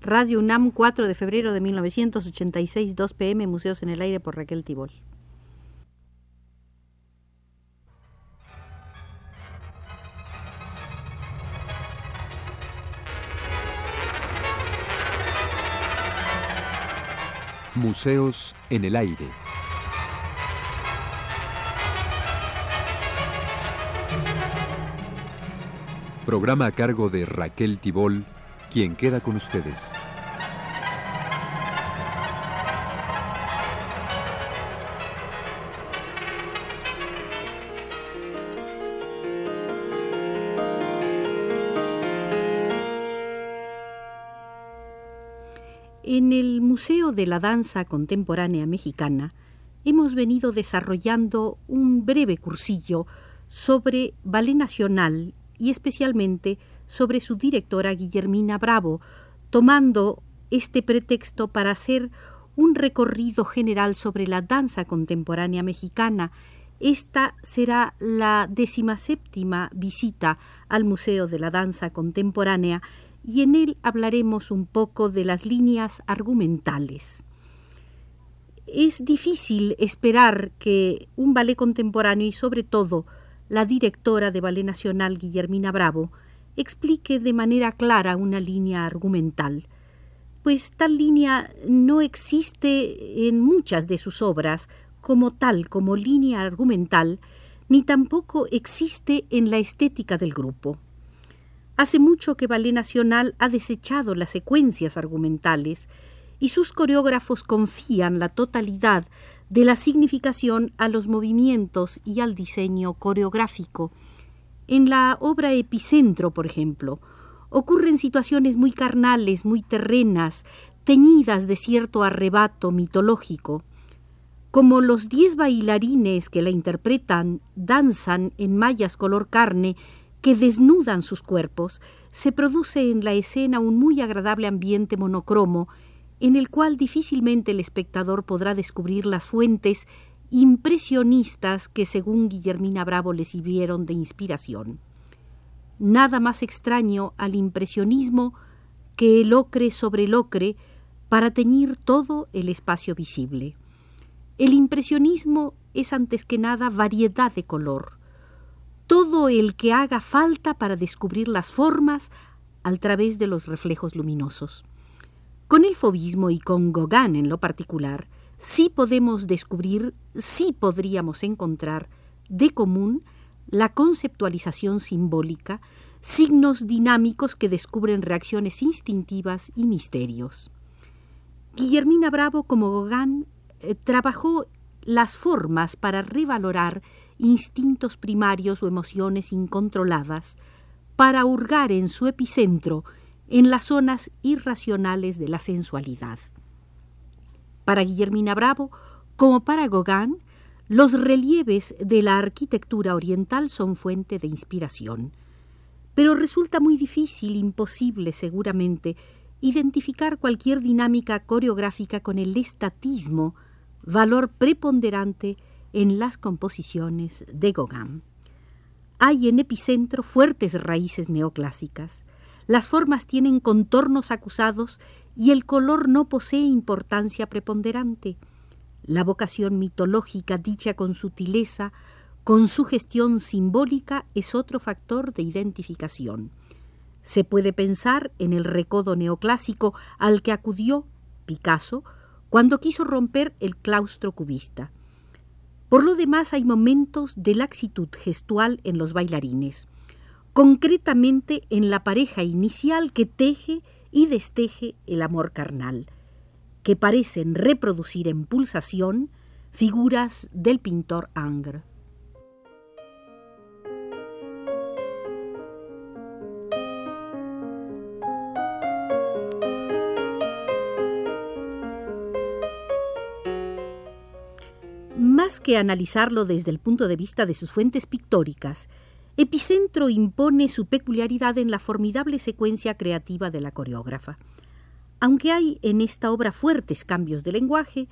Radio UNAM, 4 de febrero de 1986, 2 pm, Museos en el Aire por Raquel Tibol. Museos en el Aire. Programa a cargo de Raquel Tibol, quien queda con ustedes. En el Museo de la Danza Contemporánea Mexicana hemos venido desarrollando un breve cursillo sobre Ballet Nacional y especialmente sobre su directora Guillermina Bravo, tomando este pretexto para hacer un recorrido general sobre la danza contemporánea mexicana. Esta será la decimaséptima visita al Museo de la Danza Contemporánea y en él hablaremos un poco de las líneas argumentales. Es difícil esperar que un ballet contemporáneo y sobre todo la directora de Ballet Nacional, Guillermina Bravo, explique de manera clara una línea argumental, pues tal línea no existe en muchas de sus obras como tal, como línea argumental, ni tampoco existe en la estética del grupo. Hace mucho que Ballet Nacional ha desechado las secuencias argumentales y sus coreógrafos confían la totalidad de la significación a los movimientos y al diseño coreográfico. En la obra Epicentro, por ejemplo, ocurren situaciones muy carnales, muy terrenas, teñidas de cierto arrebato mitológico. Como los diez bailarines que la interpretan danzan en mallas color carne que desnudan sus cuerpos, se produce en la escena un muy agradable ambiente monocromo en el cual difícilmente el espectador podrá descubrir las fuentes impresionistas que según Guillermina Bravo le sirvieron de inspiración. Nada más extraño al impresionismo que el ocre sobre el ocre para teñir todo el espacio visible. El impresionismo es antes que nada variedad de color, todo el que haga falta para descubrir las formas al través de los reflejos luminosos. Con el fobismo y con Gauguin en lo particular, sí podemos descubrir, sí podríamos encontrar de común la conceptualización simbólica, signos dinámicos que descubren reacciones instintivas y misterios. Guillermina Bravo, como Gauguin, eh, trabajó las formas para revalorar instintos primarios o emociones incontroladas, para hurgar en su epicentro en las zonas irracionales de la sensualidad. Para Guillermina Bravo, como para Gauguin, los relieves de la arquitectura oriental son fuente de inspiración. Pero resulta muy difícil, imposible seguramente, identificar cualquier dinámica coreográfica con el estatismo, valor preponderante en las composiciones de Gauguin. Hay en epicentro fuertes raíces neoclásicas. Las formas tienen contornos acusados y el color no posee importancia preponderante. La vocación mitológica dicha con sutileza, con su gestión simbólica, es otro factor de identificación. Se puede pensar en el recodo neoclásico al que acudió Picasso cuando quiso romper el claustro cubista. Por lo demás hay momentos de laxitud gestual en los bailarines concretamente en la pareja inicial que teje y desteje el amor carnal, que parecen reproducir en pulsación figuras del pintor Angre. Más que analizarlo desde el punto de vista de sus fuentes pictóricas, Epicentro impone su peculiaridad en la formidable secuencia creativa de la coreógrafa. Aunque hay en esta obra fuertes cambios de lenguaje,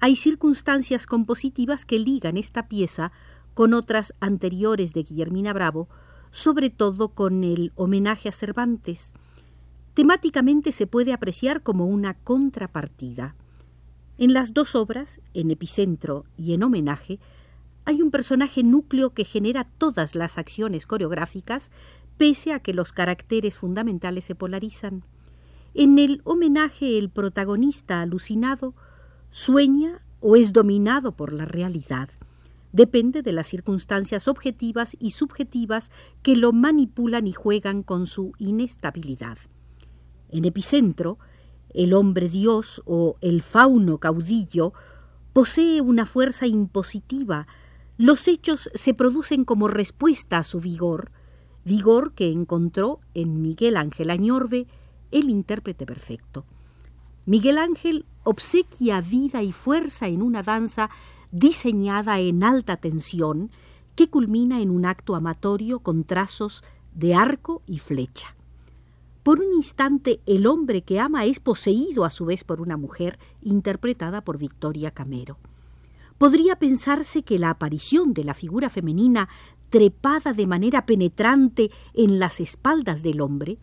hay circunstancias compositivas que ligan esta pieza con otras anteriores de Guillermina Bravo, sobre todo con el homenaje a Cervantes. temáticamente se puede apreciar como una contrapartida. En las dos obras, en epicentro y en homenaje, hay un personaje núcleo que genera todas las acciones coreográficas, pese a que los caracteres fundamentales se polarizan. En el homenaje el protagonista alucinado sueña o es dominado por la realidad. Depende de las circunstancias objetivas y subjetivas que lo manipulan y juegan con su inestabilidad. En epicentro, el hombre dios o el fauno caudillo posee una fuerza impositiva. Los hechos se producen como respuesta a su vigor, vigor que encontró en Miguel Ángel Añorbe, el intérprete perfecto. Miguel Ángel obsequia vida y fuerza en una danza diseñada en alta tensión que culmina en un acto amatorio con trazos de arco y flecha. Por un instante el hombre que ama es poseído a su vez por una mujer interpretada por Victoria Camero. Podría pensarse que la aparición de la figura femenina trepada de manera penetrante en las espaldas del hombre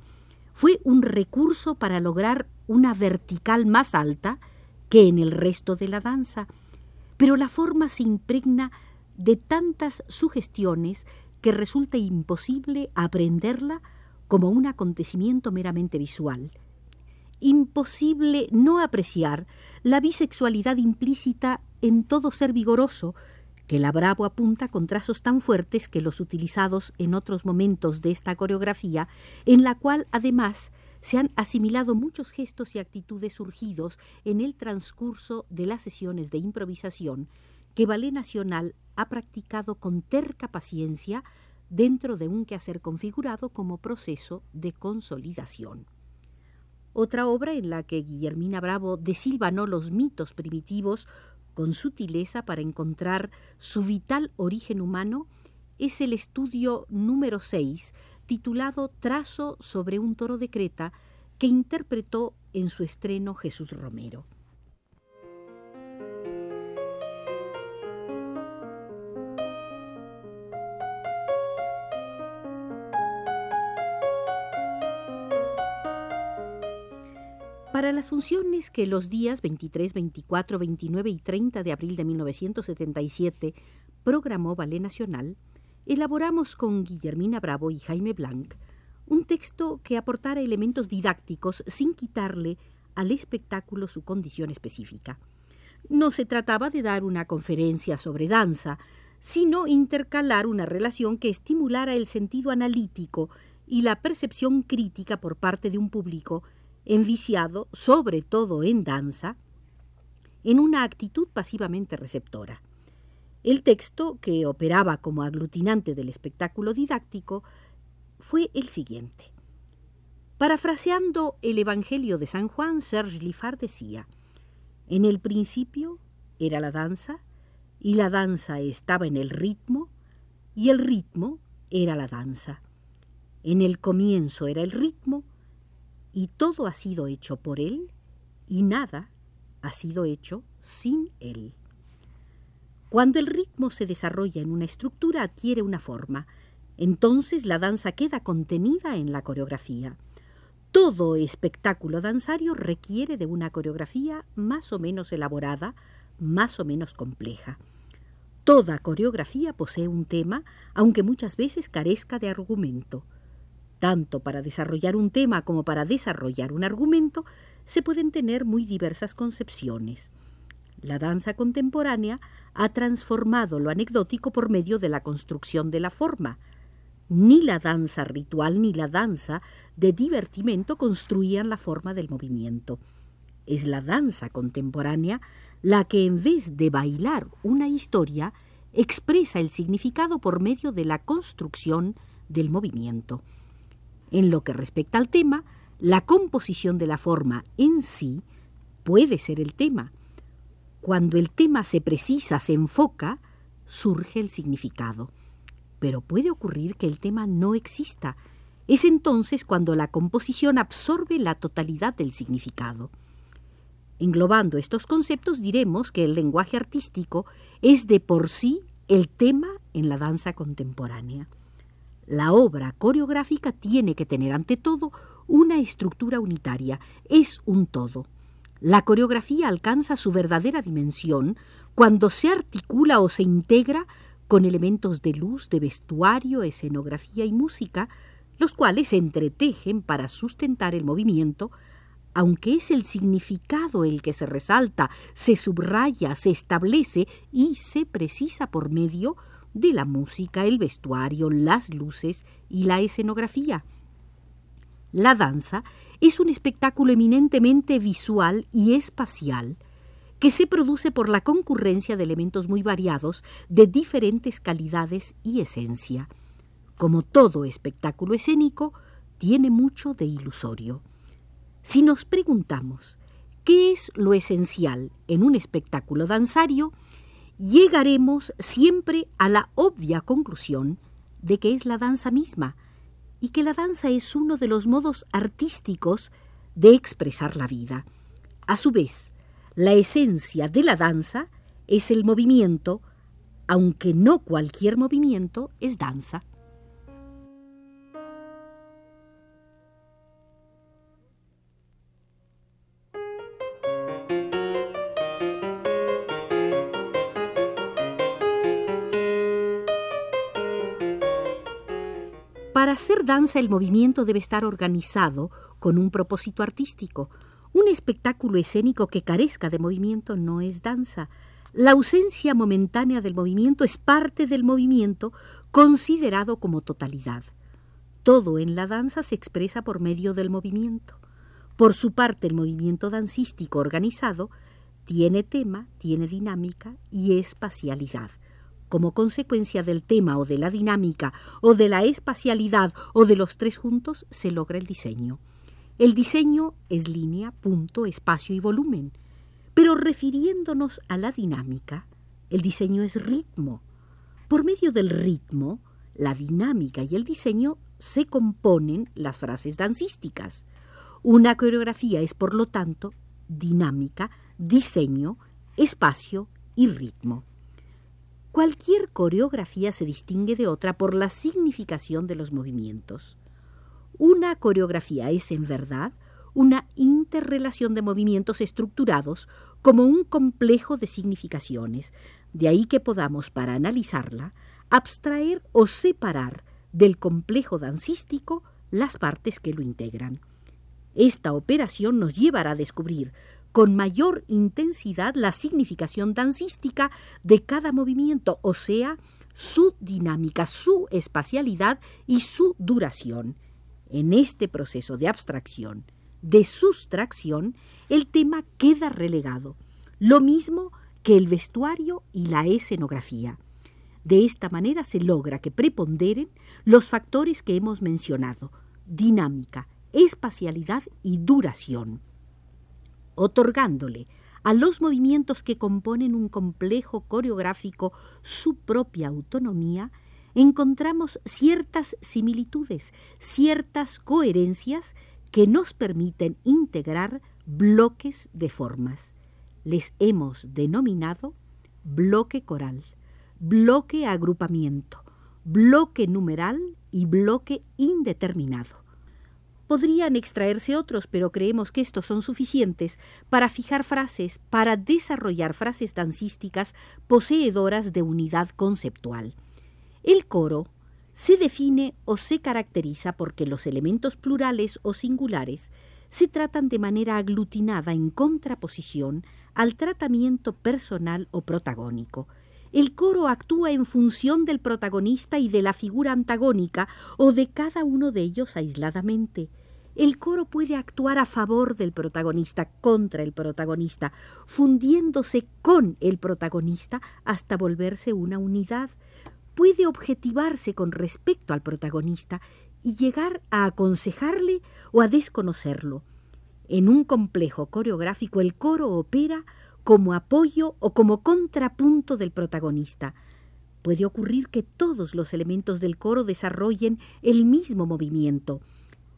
fue un recurso para lograr una vertical más alta que en el resto de la danza, pero la forma se impregna de tantas sugestiones que resulta imposible aprenderla como un acontecimiento meramente visual. Imposible no apreciar la bisexualidad implícita en todo ser vigoroso que la Bravo apunta con trazos tan fuertes que los utilizados en otros momentos de esta coreografía, en la cual además se han asimilado muchos gestos y actitudes surgidos en el transcurso de las sesiones de improvisación que Ballet Nacional ha practicado con terca paciencia dentro de un quehacer configurado como proceso de consolidación. Otra obra en la que Guillermina Bravo desilvanó los mitos primitivos con sutileza para encontrar su vital origen humano es el estudio número 6 titulado Trazo sobre un toro de Creta que interpretó en su estreno Jesús Romero. Para las funciones que los días 23, 24, 29 y 30 de abril de 1977 programó Ballet Nacional, elaboramos con Guillermina Bravo y Jaime Blanc un texto que aportara elementos didácticos sin quitarle al espectáculo su condición específica. No se trataba de dar una conferencia sobre danza, sino intercalar una relación que estimulara el sentido analítico y la percepción crítica por parte de un público enviciado, sobre todo en danza, en una actitud pasivamente receptora. El texto, que operaba como aglutinante del espectáculo didáctico, fue el siguiente. Parafraseando el Evangelio de San Juan, Serge Liffard decía, En el principio era la danza, y la danza estaba en el ritmo, y el ritmo era la danza. En el comienzo era el ritmo, y todo ha sido hecho por Él, y nada ha sido hecho sin Él. Cuando el ritmo se desarrolla en una estructura adquiere una forma, entonces la danza queda contenida en la coreografía. Todo espectáculo danzario requiere de una coreografía más o menos elaborada, más o menos compleja. Toda coreografía posee un tema, aunque muchas veces carezca de argumento. Tanto para desarrollar un tema como para desarrollar un argumento se pueden tener muy diversas concepciones. La danza contemporánea ha transformado lo anecdótico por medio de la construcción de la forma. Ni la danza ritual ni la danza de divertimento construían la forma del movimiento. Es la danza contemporánea la que en vez de bailar una historia expresa el significado por medio de la construcción del movimiento. En lo que respecta al tema, la composición de la forma en sí puede ser el tema. Cuando el tema se precisa, se enfoca, surge el significado. Pero puede ocurrir que el tema no exista. Es entonces cuando la composición absorbe la totalidad del significado. Englobando estos conceptos diremos que el lenguaje artístico es de por sí el tema en la danza contemporánea. La obra coreográfica tiene que tener ante todo una estructura unitaria, es un todo. La coreografía alcanza su verdadera dimensión cuando se articula o se integra con elementos de luz, de vestuario, escenografía y música, los cuales se entretejen para sustentar el movimiento, aunque es el significado el que se resalta, se subraya, se establece y se precisa por medio de la música, el vestuario, las luces y la escenografía. La danza es un espectáculo eminentemente visual y espacial que se produce por la concurrencia de elementos muy variados de diferentes calidades y esencia. Como todo espectáculo escénico, tiene mucho de ilusorio. Si nos preguntamos qué es lo esencial en un espectáculo danzario, llegaremos siempre a la obvia conclusión de que es la danza misma y que la danza es uno de los modos artísticos de expresar la vida. A su vez, la esencia de la danza es el movimiento, aunque no cualquier movimiento es danza. Hacer danza el movimiento debe estar organizado con un propósito artístico. Un espectáculo escénico que carezca de movimiento no es danza. La ausencia momentánea del movimiento es parte del movimiento considerado como totalidad. Todo en la danza se expresa por medio del movimiento. Por su parte, el movimiento dancístico organizado tiene tema, tiene dinámica y espacialidad como consecuencia del tema o de la dinámica o de la espacialidad o de los tres juntos, se logra el diseño. El diseño es línea, punto, espacio y volumen. Pero refiriéndonos a la dinámica, el diseño es ritmo. Por medio del ritmo, la dinámica y el diseño se componen las frases dancísticas. Una coreografía es, por lo tanto, dinámica, diseño, espacio y ritmo. Cualquier coreografía se distingue de otra por la significación de los movimientos. Una coreografía es, en verdad, una interrelación de movimientos estructurados como un complejo de significaciones, de ahí que podamos, para analizarla, abstraer o separar del complejo dancístico las partes que lo integran. Esta operación nos llevará a descubrir con mayor intensidad la significación dancística de cada movimiento, o sea, su dinámica, su espacialidad y su duración. En este proceso de abstracción, de sustracción, el tema queda relegado, lo mismo que el vestuario y la escenografía. De esta manera se logra que preponderen los factores que hemos mencionado, dinámica, espacialidad y duración otorgándole a los movimientos que componen un complejo coreográfico su propia autonomía, encontramos ciertas similitudes, ciertas coherencias que nos permiten integrar bloques de formas. Les hemos denominado bloque coral, bloque agrupamiento, bloque numeral y bloque indeterminado. Podrían extraerse otros, pero creemos que estos son suficientes para fijar frases, para desarrollar frases dancísticas poseedoras de unidad conceptual. El coro se define o se caracteriza porque los elementos plurales o singulares se tratan de manera aglutinada en contraposición al tratamiento personal o protagónico. El coro actúa en función del protagonista y de la figura antagónica o de cada uno de ellos aisladamente. El coro puede actuar a favor del protagonista, contra el protagonista, fundiéndose con el protagonista hasta volverse una unidad. Puede objetivarse con respecto al protagonista y llegar a aconsejarle o a desconocerlo. En un complejo coreográfico el coro opera como apoyo o como contrapunto del protagonista. Puede ocurrir que todos los elementos del coro desarrollen el mismo movimiento,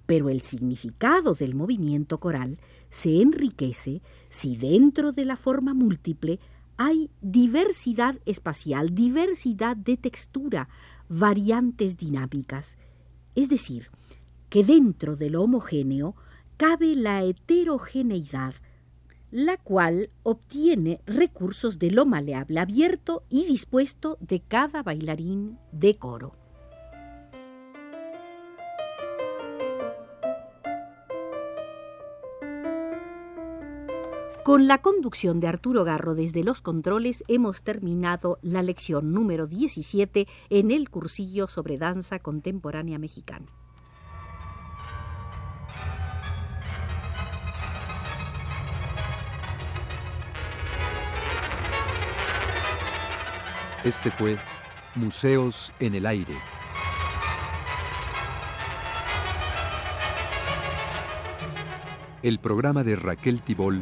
pero el significado del movimiento coral se enriquece si dentro de la forma múltiple hay diversidad espacial, diversidad de textura, variantes dinámicas, es decir, que dentro de lo homogéneo cabe la heterogeneidad, la cual obtiene recursos de lo maleable abierto y dispuesto de cada bailarín de coro. Con la conducción de Arturo Garro desde los controles hemos terminado la lección número 17 en el cursillo sobre danza contemporánea mexicana. Este fue Museos en el Aire. El programa de Raquel Tibol